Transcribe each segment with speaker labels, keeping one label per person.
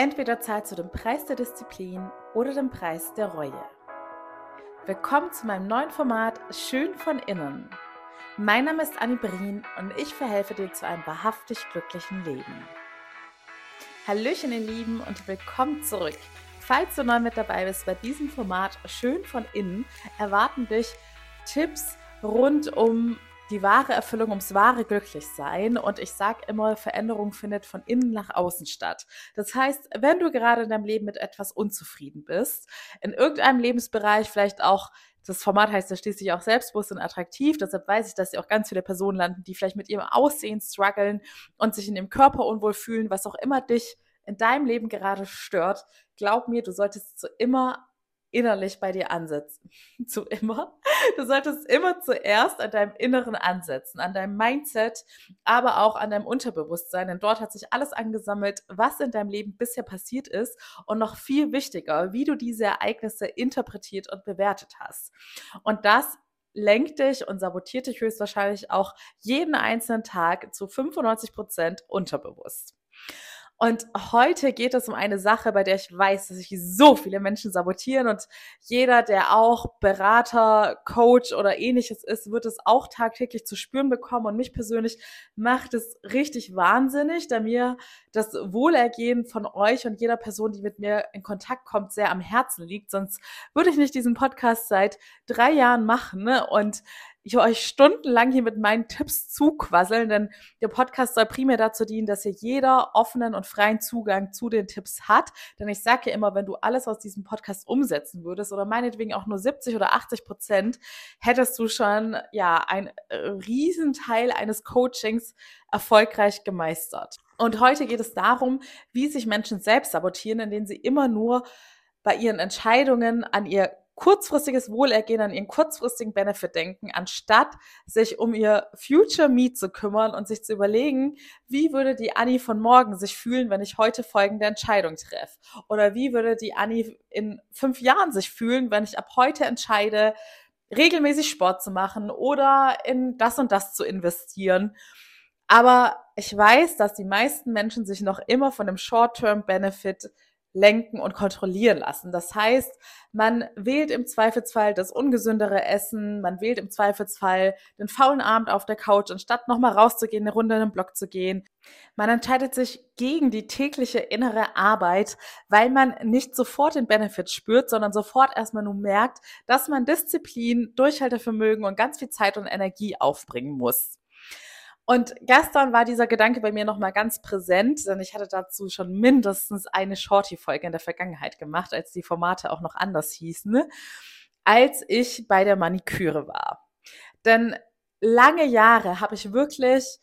Speaker 1: Entweder zahlst du den Preis der Disziplin oder den Preis der Reue. Willkommen zu meinem neuen Format Schön von innen. Mein Name ist Annie Brien und ich verhelfe dir zu einem wahrhaftig glücklichen Leben. Hallöchen ihr Lieben und willkommen zurück. Falls du neu mit dabei bist bei diesem Format Schön von innen, erwarten dich Tipps rund um die wahre Erfüllung, ums wahre Glücklichsein. Und ich sage immer, Veränderung findet von innen nach außen statt. Das heißt, wenn du gerade in deinem Leben mit etwas unzufrieden bist, in irgendeinem Lebensbereich, vielleicht auch das Format heißt ja schließlich auch selbstbewusst und attraktiv. Deshalb weiß ich, dass sie auch ganz viele Personen landen, die vielleicht mit ihrem Aussehen strugglen und sich in ihrem Körper unwohl fühlen, was auch immer dich in deinem Leben gerade stört. Glaub mir, du solltest so immer innerlich bei dir ansetzen. Zu immer. Du solltest immer zuerst an deinem Inneren ansetzen, an deinem Mindset, aber auch an deinem Unterbewusstsein. Denn dort hat sich alles angesammelt, was in deinem Leben bisher passiert ist. Und noch viel wichtiger, wie du diese Ereignisse interpretiert und bewertet hast. Und das lenkt dich und sabotiert dich höchstwahrscheinlich auch jeden einzelnen Tag zu 95 Prozent unterbewusst. Und heute geht es um eine Sache, bei der ich weiß, dass sich so viele Menschen sabotieren und jeder, der auch Berater, Coach oder ähnliches ist, wird es auch tagtäglich zu spüren bekommen. Und mich persönlich macht es richtig wahnsinnig, da mir das Wohlergehen von euch und jeder Person, die mit mir in Kontakt kommt, sehr am Herzen liegt. Sonst würde ich nicht diesen Podcast seit drei Jahren machen. Ne? Und ich euch stundenlang hier mit meinen Tipps zuquasseln, denn der Podcast soll primär dazu dienen, dass hier jeder offenen und freien Zugang zu den Tipps hat. Denn ich sage ja immer, wenn du alles aus diesem Podcast umsetzen würdest oder meinetwegen auch nur 70 oder 80 Prozent, hättest du schon ja ein äh, Riesenteil eines Coachings erfolgreich gemeistert. Und heute geht es darum, wie sich Menschen selbst sabotieren, indem sie immer nur bei ihren Entscheidungen an ihr kurzfristiges Wohlergehen, an ihren kurzfristigen Benefit denken, anstatt sich um ihr Future Me zu kümmern und sich zu überlegen, wie würde die Annie von morgen sich fühlen, wenn ich heute folgende Entscheidung treffe? Oder wie würde die Annie in fünf Jahren sich fühlen, wenn ich ab heute entscheide, regelmäßig Sport zu machen oder in das und das zu investieren? Aber ich weiß, dass die meisten Menschen sich noch immer von dem Short-Term-Benefit lenken und kontrollieren lassen. Das heißt, man wählt im Zweifelsfall das ungesündere Essen, man wählt im Zweifelsfall den faulen Abend auf der Couch, anstatt nochmal rauszugehen, eine Runde in den Block zu gehen. Man entscheidet sich gegen die tägliche innere Arbeit, weil man nicht sofort den Benefit spürt, sondern sofort erstmal nur merkt, dass man Disziplin, Durchhaltevermögen und ganz viel Zeit und Energie aufbringen muss. Und gestern war dieser Gedanke bei mir nochmal ganz präsent, denn ich hatte dazu schon mindestens eine Shorty-Folge in der Vergangenheit gemacht, als die Formate auch noch anders hießen, als ich bei der Maniküre war. Denn lange Jahre habe ich wirklich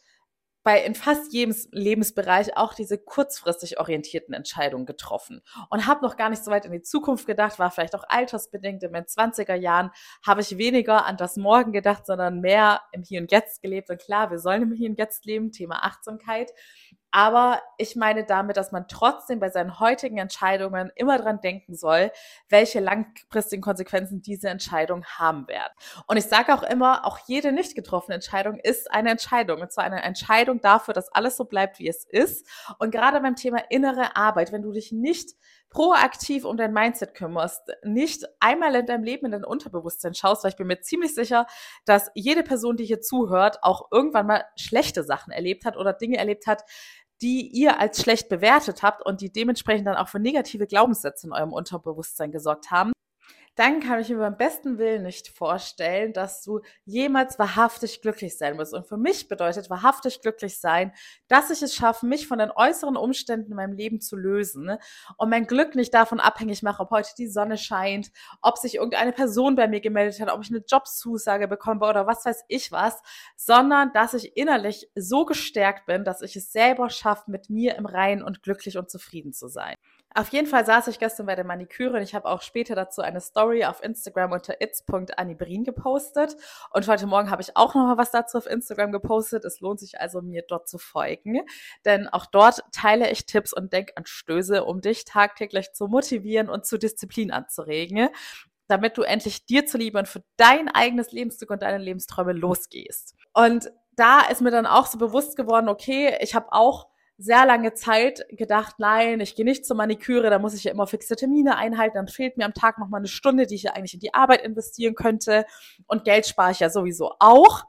Speaker 1: bei in fast jedem Lebensbereich auch diese kurzfristig orientierten Entscheidungen getroffen und habe noch gar nicht so weit in die Zukunft gedacht, war vielleicht auch altersbedingt. In meinen 20er Jahren habe ich weniger an das Morgen gedacht, sondern mehr im Hier und Jetzt gelebt. Und klar, wir sollen im Hier und Jetzt leben, Thema Achtsamkeit. Aber ich meine damit, dass man trotzdem bei seinen heutigen Entscheidungen immer dran denken soll, welche langfristigen Konsequenzen diese Entscheidung haben werden. Und ich sage auch immer, auch jede nicht getroffene Entscheidung ist eine Entscheidung. Und zwar eine Entscheidung dafür, dass alles so bleibt, wie es ist. Und gerade beim Thema innere Arbeit, wenn du dich nicht proaktiv um dein Mindset kümmerst, nicht einmal in deinem Leben in dein Unterbewusstsein schaust, weil ich bin mir ziemlich sicher, dass jede Person, die hier zuhört, auch irgendwann mal schlechte Sachen erlebt hat oder Dinge erlebt hat, die ihr als schlecht bewertet habt und die dementsprechend dann auch für negative Glaubenssätze in eurem Unterbewusstsein gesorgt haben dann kann ich mir beim besten Willen nicht vorstellen, dass du jemals wahrhaftig glücklich sein wirst. Und für mich bedeutet wahrhaftig glücklich sein, dass ich es schaffe, mich von den äußeren Umständen in meinem Leben zu lösen ne? und mein Glück nicht davon abhängig mache, ob heute die Sonne scheint, ob sich irgendeine Person bei mir gemeldet hat, ob ich eine Jobzusage bekomme oder was weiß ich was, sondern dass ich innerlich so gestärkt bin, dass ich es selber schaffe, mit mir im Reinen und glücklich und zufrieden zu sein. Auf jeden Fall saß ich gestern bei der Maniküre und ich habe auch später dazu eine Story auf Instagram unter its.anibrin gepostet. Und heute Morgen habe ich auch noch mal was dazu auf Instagram gepostet. Es lohnt sich also, mir dort zu folgen. Denn auch dort teile ich Tipps und Denkanstöße, um dich tagtäglich zu motivieren und zu Disziplin anzuregen, damit du endlich dir zuliebe und für dein eigenes Lebensstück und deine Lebensträume losgehst. Und da ist mir dann auch so bewusst geworden, okay, ich habe auch sehr lange Zeit gedacht, nein, ich gehe nicht zur Maniküre, da muss ich ja immer fixe Termine einhalten, dann fehlt mir am Tag noch mal eine Stunde, die ich ja eigentlich in die Arbeit investieren könnte und Geld spare ich ja sowieso auch.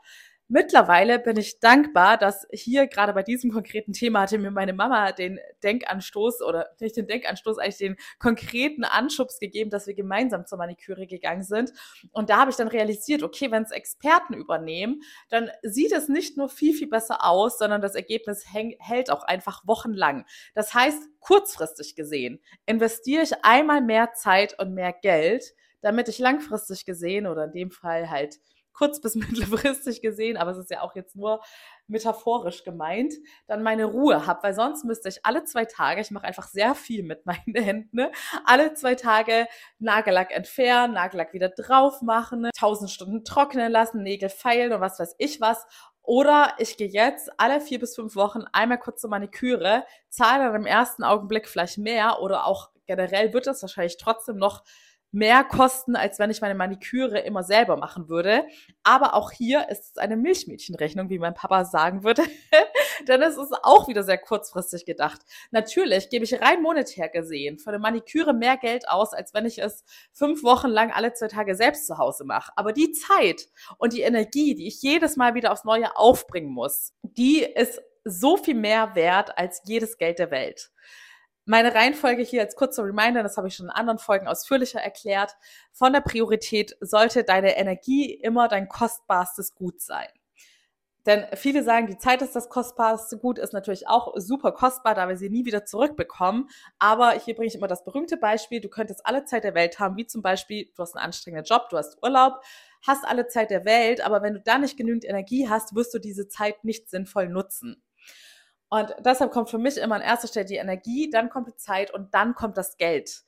Speaker 1: Mittlerweile bin ich dankbar, dass hier gerade bei diesem konkreten Thema hatte mir meine Mama den Denkanstoß oder nicht den Denkanstoß, eigentlich den konkreten Anschubs gegeben, dass wir gemeinsam zur Maniküre gegangen sind. Und da habe ich dann realisiert, okay, wenn es Experten übernehmen, dann sieht es nicht nur viel, viel besser aus, sondern das Ergebnis hält auch einfach wochenlang. Das heißt, kurzfristig gesehen investiere ich einmal mehr Zeit und mehr Geld, damit ich langfristig gesehen oder in dem Fall halt kurz- bis mittelfristig gesehen, aber es ist ja auch jetzt nur metaphorisch gemeint, dann meine Ruhe habe, weil sonst müsste ich alle zwei Tage, ich mache einfach sehr viel mit meinen Händen, ne? alle zwei Tage Nagellack entfernen, Nagellack wieder drauf machen, tausend Stunden trocknen lassen, Nägel feilen und was weiß ich was. Oder ich gehe jetzt alle vier bis fünf Wochen einmal kurz zur Maniküre, zahle dann im ersten Augenblick vielleicht mehr oder auch generell wird es wahrscheinlich trotzdem noch mehr kosten, als wenn ich meine Maniküre immer selber machen würde. Aber auch hier ist es eine Milchmädchenrechnung, wie mein Papa sagen würde. Denn es ist auch wieder sehr kurzfristig gedacht. Natürlich gebe ich rein monetär gesehen für eine Maniküre mehr Geld aus, als wenn ich es fünf Wochen lang alle zwei Tage selbst zu Hause mache. Aber die Zeit und die Energie, die ich jedes Mal wieder aufs Neue aufbringen muss, die ist so viel mehr wert als jedes Geld der Welt. Meine Reihenfolge hier als kurzer Reminder, das habe ich schon in anderen Folgen ausführlicher erklärt. Von der Priorität sollte deine Energie immer dein kostbarstes Gut sein. Denn viele sagen, die Zeit ist das kostbarste Gut, ist natürlich auch super kostbar, da wir sie nie wieder zurückbekommen. Aber hier bringe ich immer das berühmte Beispiel, du könntest alle Zeit der Welt haben, wie zum Beispiel, du hast einen anstrengenden Job, du hast Urlaub, hast alle Zeit der Welt, aber wenn du da nicht genügend Energie hast, wirst du diese Zeit nicht sinnvoll nutzen. Und deshalb kommt für mich immer an erster Stelle die Energie, dann kommt die Zeit und dann kommt das Geld.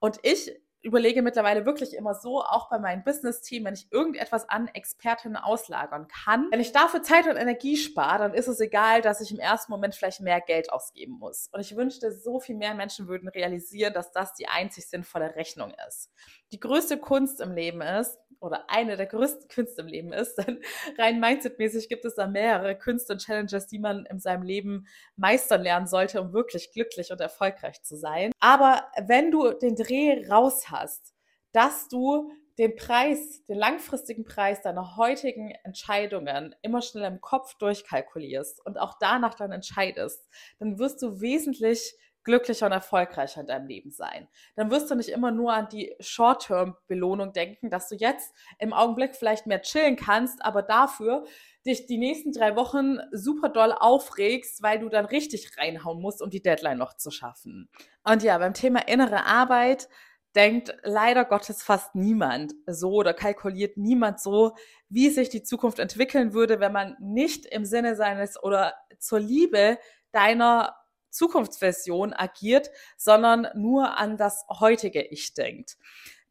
Speaker 1: Und ich überlege mittlerweile wirklich immer so, auch bei meinem Business-Team, wenn ich irgendetwas an Expertinnen auslagern kann, wenn ich dafür Zeit und Energie spare, dann ist es egal, dass ich im ersten Moment vielleicht mehr Geld ausgeben muss. Und ich wünschte, so viel mehr Menschen würden realisieren, dass das die einzig sinnvolle Rechnung ist. Die größte Kunst im Leben ist, oder eine der größten Künste im Leben ist, denn rein mindsetmäßig gibt es da mehrere Künste und Challenges, die man in seinem Leben meistern lernen sollte, um wirklich glücklich und erfolgreich zu sein. Aber wenn du den Dreh raus hast, dass du den Preis, den langfristigen Preis deiner heutigen Entscheidungen immer schnell im Kopf durchkalkulierst und auch danach dann entscheidest, dann wirst du wesentlich glücklicher und erfolgreicher in deinem Leben sein. Dann wirst du nicht immer nur an die Short-Term-Belohnung denken, dass du jetzt im Augenblick vielleicht mehr chillen kannst, aber dafür dich die nächsten drei Wochen super doll aufregst, weil du dann richtig reinhauen musst, um die Deadline noch zu schaffen. Und ja, beim Thema innere Arbeit denkt leider Gottes fast niemand so oder kalkuliert niemand so, wie sich die Zukunft entwickeln würde, wenn man nicht im Sinne seines oder zur Liebe deiner Zukunftsversion agiert, sondern nur an das heutige Ich denkt.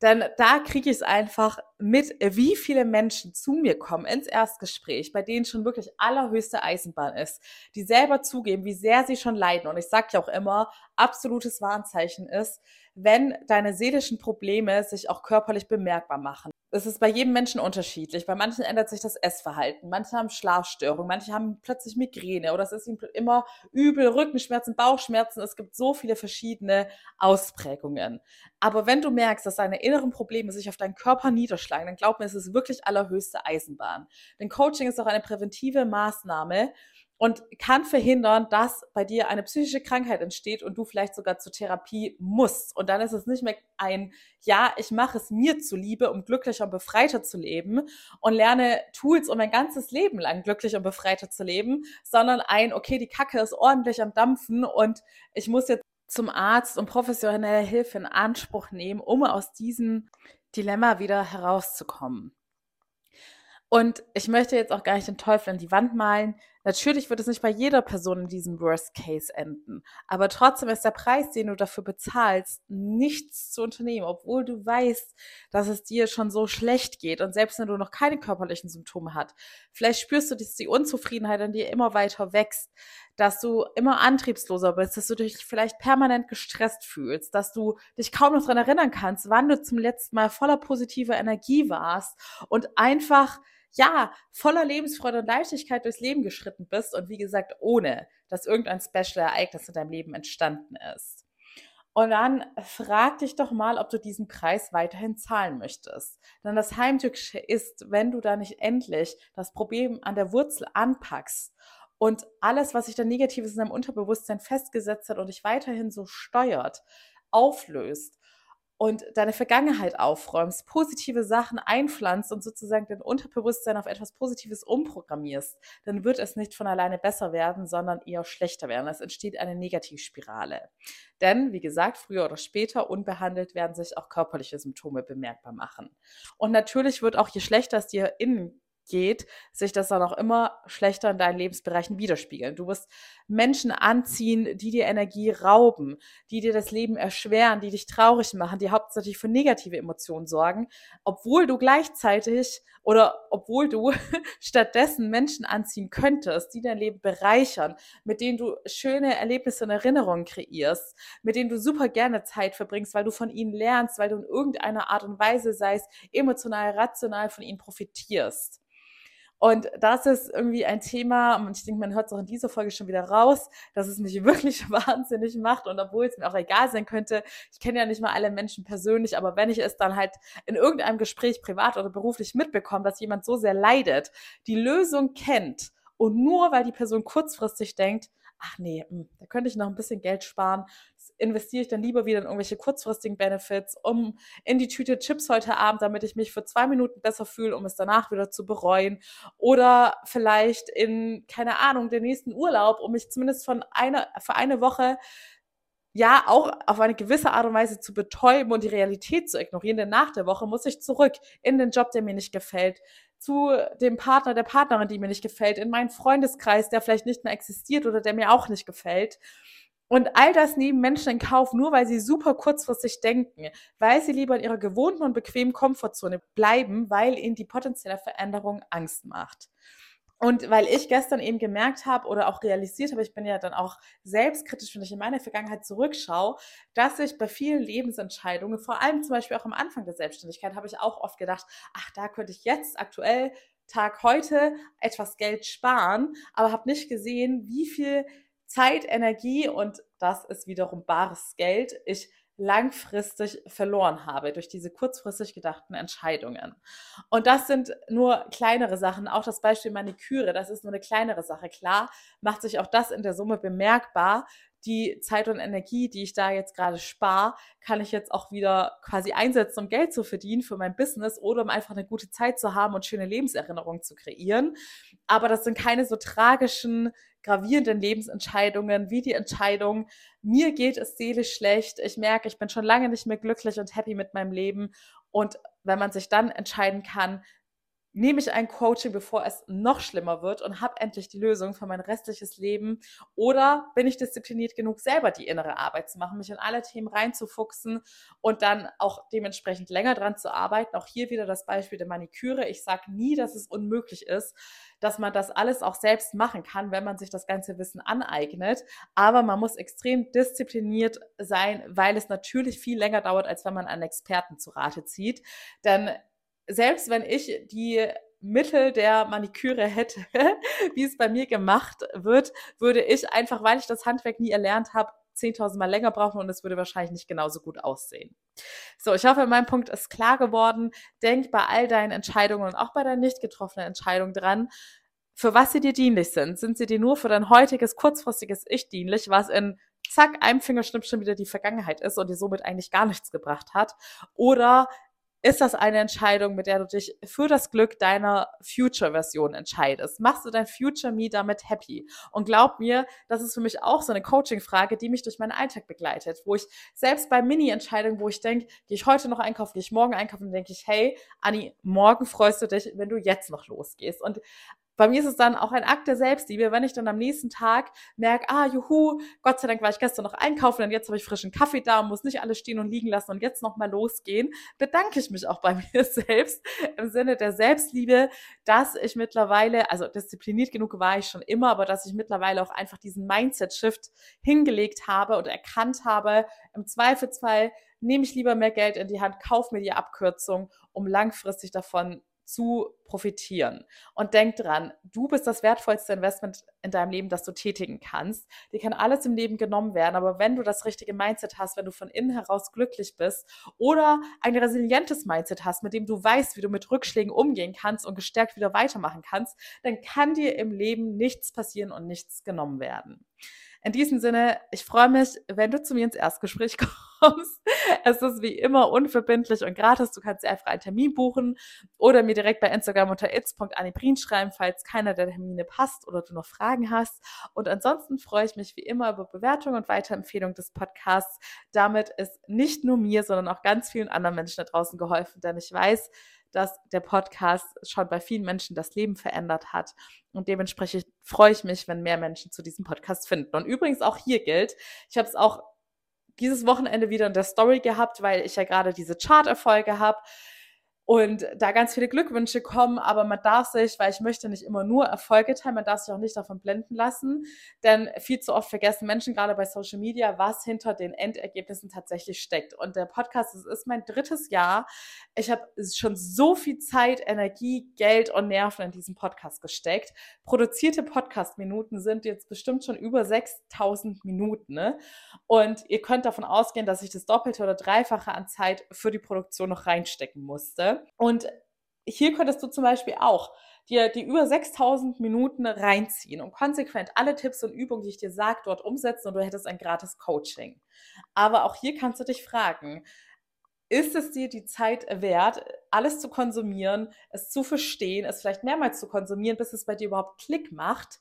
Speaker 1: Denn da kriege ich es einfach mit, wie viele Menschen zu mir kommen ins Erstgespräch, bei denen schon wirklich allerhöchste Eisenbahn ist, die selber zugeben, wie sehr sie schon leiden. Und ich sage ja auch immer, absolutes Warnzeichen ist, wenn deine seelischen Probleme sich auch körperlich bemerkbar machen. Es ist bei jedem Menschen unterschiedlich. Bei manchen ändert sich das Essverhalten, manche haben Schlafstörungen, manche haben plötzlich Migräne oder es ist ihnen immer übel, Rückenschmerzen, Bauchschmerzen. Es gibt so viele verschiedene Ausprägungen. Aber wenn du merkst, dass deine inneren Probleme sich auf deinen Körper niederschlagen, dann glaub mir, es ist wirklich allerhöchste Eisenbahn. Denn Coaching ist auch eine präventive Maßnahme, und kann verhindern, dass bei dir eine psychische Krankheit entsteht und du vielleicht sogar zur Therapie musst. Und dann ist es nicht mehr ein, ja, ich mache es mir zuliebe, um glücklicher und befreiter zu leben und lerne Tools, um mein ganzes Leben lang glücklich und befreiter zu leben, sondern ein, okay, die Kacke ist ordentlich am Dampfen und ich muss jetzt zum Arzt und professionelle Hilfe in Anspruch nehmen, um aus diesem Dilemma wieder herauszukommen. Und ich möchte jetzt auch gar nicht den Teufel an die Wand malen. Natürlich wird es nicht bei jeder Person in diesem Worst Case enden. Aber trotzdem ist der Preis, den du dafür bezahlst, nichts zu unternehmen, obwohl du weißt, dass es dir schon so schlecht geht. Und selbst wenn du noch keine körperlichen Symptome hast, vielleicht spürst du, dass die Unzufriedenheit an dir immer weiter wächst, dass du immer antriebsloser bist, dass du dich vielleicht permanent gestresst fühlst, dass du dich kaum noch daran erinnern kannst, wann du zum letzten Mal voller positiver Energie warst und einfach ja, voller Lebensfreude und Leichtigkeit durchs Leben geschritten bist und wie gesagt, ohne dass irgendein Special-Ereignis in deinem Leben entstanden ist. Und dann frag dich doch mal, ob du diesen Preis weiterhin zahlen möchtest. Denn das Heimtückische ist, wenn du da nicht endlich das Problem an der Wurzel anpackst und alles, was sich da Negatives in deinem Unterbewusstsein festgesetzt hat und dich weiterhin so steuert, auflöst und deine Vergangenheit aufräumst, positive Sachen einpflanzt und sozusagen dein Unterbewusstsein auf etwas Positives umprogrammierst, dann wird es nicht von alleine besser werden, sondern eher schlechter werden. Es entsteht eine Negativspirale. Denn, wie gesagt, früher oder später unbehandelt werden sich auch körperliche Symptome bemerkbar machen. Und natürlich wird auch, je schlechter es dir innen geht, sich das dann auch immer schlechter in deinen Lebensbereichen widerspiegeln. Du wirst Menschen anziehen, die dir Energie rauben, die dir das Leben erschweren, die dich traurig machen, die hauptsächlich für negative Emotionen sorgen, obwohl du gleichzeitig oder obwohl du stattdessen Menschen anziehen könntest, die dein Leben bereichern, mit denen du schöne Erlebnisse und Erinnerungen kreierst, mit denen du super gerne Zeit verbringst, weil du von ihnen lernst, weil du in irgendeiner Art und Weise, sei es emotional, rational, von ihnen profitierst. Und das ist irgendwie ein Thema, und ich denke, man hört es auch in dieser Folge schon wieder raus, dass es mich wirklich wahnsinnig macht. Und obwohl es mir auch egal sein könnte, ich kenne ja nicht mal alle Menschen persönlich, aber wenn ich es dann halt in irgendeinem Gespräch privat oder beruflich mitbekomme, dass jemand so sehr leidet, die Lösung kennt und nur weil die Person kurzfristig denkt, ach nee, hm, da könnte ich noch ein bisschen Geld sparen. Investiere ich dann lieber wieder in irgendwelche kurzfristigen Benefits, um in die Tüte Chips heute Abend, damit ich mich für zwei Minuten besser fühle, um es danach wieder zu bereuen. Oder vielleicht in, keine Ahnung, den nächsten Urlaub, um mich zumindest von einer, für eine Woche ja auch auf eine gewisse Art und Weise zu betäuben und die Realität zu ignorieren, denn nach der Woche muss ich zurück in den Job, der mir nicht gefällt, zu dem Partner, der Partnerin, die mir nicht gefällt, in meinen Freundeskreis, der vielleicht nicht mehr existiert oder der mir auch nicht gefällt. Und all das nehmen Menschen in Kauf, nur weil sie super kurzfristig denken, weil sie lieber in ihrer gewohnten und bequemen Komfortzone bleiben, weil ihnen die potenzielle Veränderung Angst macht. Und weil ich gestern eben gemerkt habe oder auch realisiert habe, ich bin ja dann auch selbstkritisch, wenn ich in meine Vergangenheit zurückschaue, dass ich bei vielen Lebensentscheidungen, vor allem zum Beispiel auch am Anfang der Selbstständigkeit, habe ich auch oft gedacht, ach, da könnte ich jetzt aktuell Tag heute etwas Geld sparen, aber habe nicht gesehen, wie viel Zeit, Energie und das ist wiederum bares Geld ich langfristig verloren habe durch diese kurzfristig gedachten Entscheidungen. Und das sind nur kleinere Sachen. Auch das Beispiel Maniküre, das ist nur eine kleinere Sache. Klar macht sich auch das in der Summe bemerkbar. Die Zeit und Energie, die ich da jetzt gerade spare, kann ich jetzt auch wieder quasi einsetzen, um Geld zu verdienen für mein Business oder um einfach eine gute Zeit zu haben und schöne Lebenserinnerungen zu kreieren. Aber das sind keine so tragischen gravierenden Lebensentscheidungen, wie die Entscheidung, mir geht es seelisch schlecht, ich merke, ich bin schon lange nicht mehr glücklich und happy mit meinem Leben. Und wenn man sich dann entscheiden kann, nehme ich ein Coaching, bevor es noch schlimmer wird und habe endlich die Lösung für mein restliches Leben? Oder bin ich diszipliniert genug, selber die innere Arbeit zu machen, mich in alle Themen reinzufuchsen und dann auch dementsprechend länger dran zu arbeiten? Auch hier wieder das Beispiel der Maniküre. Ich sage nie, dass es unmöglich ist, dass man das alles auch selbst machen kann, wenn man sich das ganze Wissen aneignet. Aber man muss extrem diszipliniert sein, weil es natürlich viel länger dauert, als wenn man einen Experten zu Rate zieht. Denn selbst wenn ich die Mittel der Maniküre hätte, wie es bei mir gemacht wird, würde ich einfach, weil ich das Handwerk nie erlernt habe, 10.000 Mal länger brauchen und es würde wahrscheinlich nicht genauso gut aussehen. So, ich hoffe, mein Punkt ist klar geworden. Denk bei all deinen Entscheidungen und auch bei deinen nicht getroffenen Entscheidungen dran, für was sie dir dienlich sind. Sind sie dir nur für dein heutiges, kurzfristiges Ich dienlich, was in zack, einem Fingerschnipp schon wieder die Vergangenheit ist und dir somit eigentlich gar nichts gebracht hat? Oder ist das eine Entscheidung, mit der du dich für das Glück deiner Future-Version entscheidest? Machst du dein Future Me damit happy? Und glaub mir, das ist für mich auch so eine Coaching-Frage, die mich durch meinen Alltag begleitet, wo ich selbst bei Mini-Entscheidungen, wo ich denke, gehe ich heute noch einkaufen, gehe ich morgen einkaufen, denke ich, hey, Anni, morgen freust du dich, wenn du jetzt noch losgehst. Und bei mir ist es dann auch ein Akt der Selbstliebe, wenn ich dann am nächsten Tag merke, ah, juhu, Gott sei Dank war ich gestern noch einkaufen und jetzt habe ich frischen Kaffee da und muss nicht alles stehen und liegen lassen und jetzt nochmal losgehen, bedanke ich mich auch bei mir selbst im Sinne der Selbstliebe, dass ich mittlerweile, also diszipliniert genug war ich schon immer, aber dass ich mittlerweile auch einfach diesen Mindset-Shift hingelegt habe und erkannt habe, im Zweifelsfall nehme ich lieber mehr Geld in die Hand, kaufe mir die Abkürzung, um langfristig davon zu profitieren. Und denk dran, du bist das wertvollste Investment in deinem Leben, das du tätigen kannst. Dir kann alles im Leben genommen werden, aber wenn du das richtige Mindset hast, wenn du von innen heraus glücklich bist oder ein resilientes Mindset hast, mit dem du weißt, wie du mit Rückschlägen umgehen kannst und gestärkt wieder weitermachen kannst, dann kann dir im Leben nichts passieren und nichts genommen werden. In diesem Sinne, ich freue mich, wenn du zu mir ins Erstgespräch kommst. Es ist wie immer unverbindlich und gratis. Du kannst dir einfach einen Termin buchen oder mir direkt bei Instagram unter its.anibrin schreiben, falls keiner der Termine passt oder du noch Fragen hast. Und ansonsten freue ich mich wie immer über Bewertungen und Weiterempfehlung des Podcasts. Damit ist nicht nur mir, sondern auch ganz vielen anderen Menschen da draußen geholfen, denn ich weiß, dass der Podcast schon bei vielen Menschen das Leben verändert hat. Und dementsprechend freue ich mich, wenn mehr Menschen zu diesem Podcast finden. Und übrigens auch hier gilt, ich habe es auch dieses Wochenende wieder in der Story gehabt, weil ich ja gerade diese Chart-Erfolge habe und da ganz viele Glückwünsche kommen, aber man darf sich, weil ich möchte nicht immer nur Erfolge teilen, man darf sich auch nicht davon blenden lassen, denn viel zu oft vergessen Menschen gerade bei Social Media, was hinter den Endergebnissen tatsächlich steckt. Und der Podcast, es ist mein drittes Jahr. Ich habe schon so viel Zeit, Energie, Geld und Nerven in diesen Podcast gesteckt. Produzierte Podcast-Minuten sind jetzt bestimmt schon über 6000 Minuten. Ne? Und ihr könnt davon ausgehen, dass ich das Doppelte oder Dreifache an Zeit für die Produktion noch reinstecken musste. Und hier könntest du zum Beispiel auch dir die über 6000 Minuten reinziehen und konsequent alle Tipps und Übungen, die ich dir sage, dort umsetzen und du hättest ein gratis Coaching. Aber auch hier kannst du dich fragen, ist es dir die Zeit wert, alles zu konsumieren, es zu verstehen, es vielleicht mehrmals zu konsumieren, bis es bei dir überhaupt Klick macht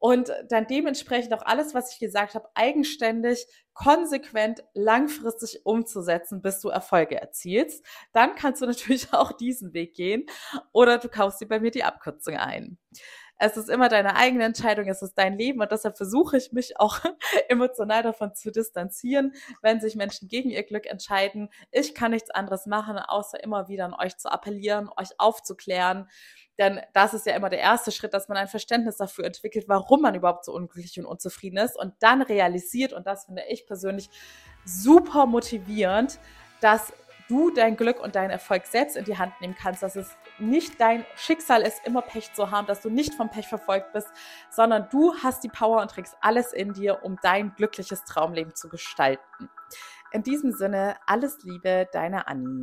Speaker 1: und dann dementsprechend auch alles, was ich gesagt habe, eigenständig, konsequent, langfristig umzusetzen, bis du Erfolge erzielst. Dann kannst du natürlich auch diesen Weg gehen oder du kaufst dir bei mir die Abkürzung ein. Es ist immer deine eigene Entscheidung, es ist dein Leben und deshalb versuche ich mich auch emotional davon zu distanzieren, wenn sich Menschen gegen ihr Glück entscheiden. Ich kann nichts anderes machen, außer immer wieder an euch zu appellieren, euch aufzuklären. Denn das ist ja immer der erste Schritt, dass man ein Verständnis dafür entwickelt, warum man überhaupt so unglücklich und unzufrieden ist und dann realisiert, und das finde ich persönlich super motivierend, dass du dein Glück und deinen Erfolg selbst in die Hand nehmen kannst, dass es nicht dein Schicksal ist, immer Pech zu haben, dass du nicht vom Pech verfolgt bist, sondern du hast die Power und trägst alles in dir, um dein glückliches Traumleben zu gestalten. In diesem Sinne, alles Liebe, deine Annie.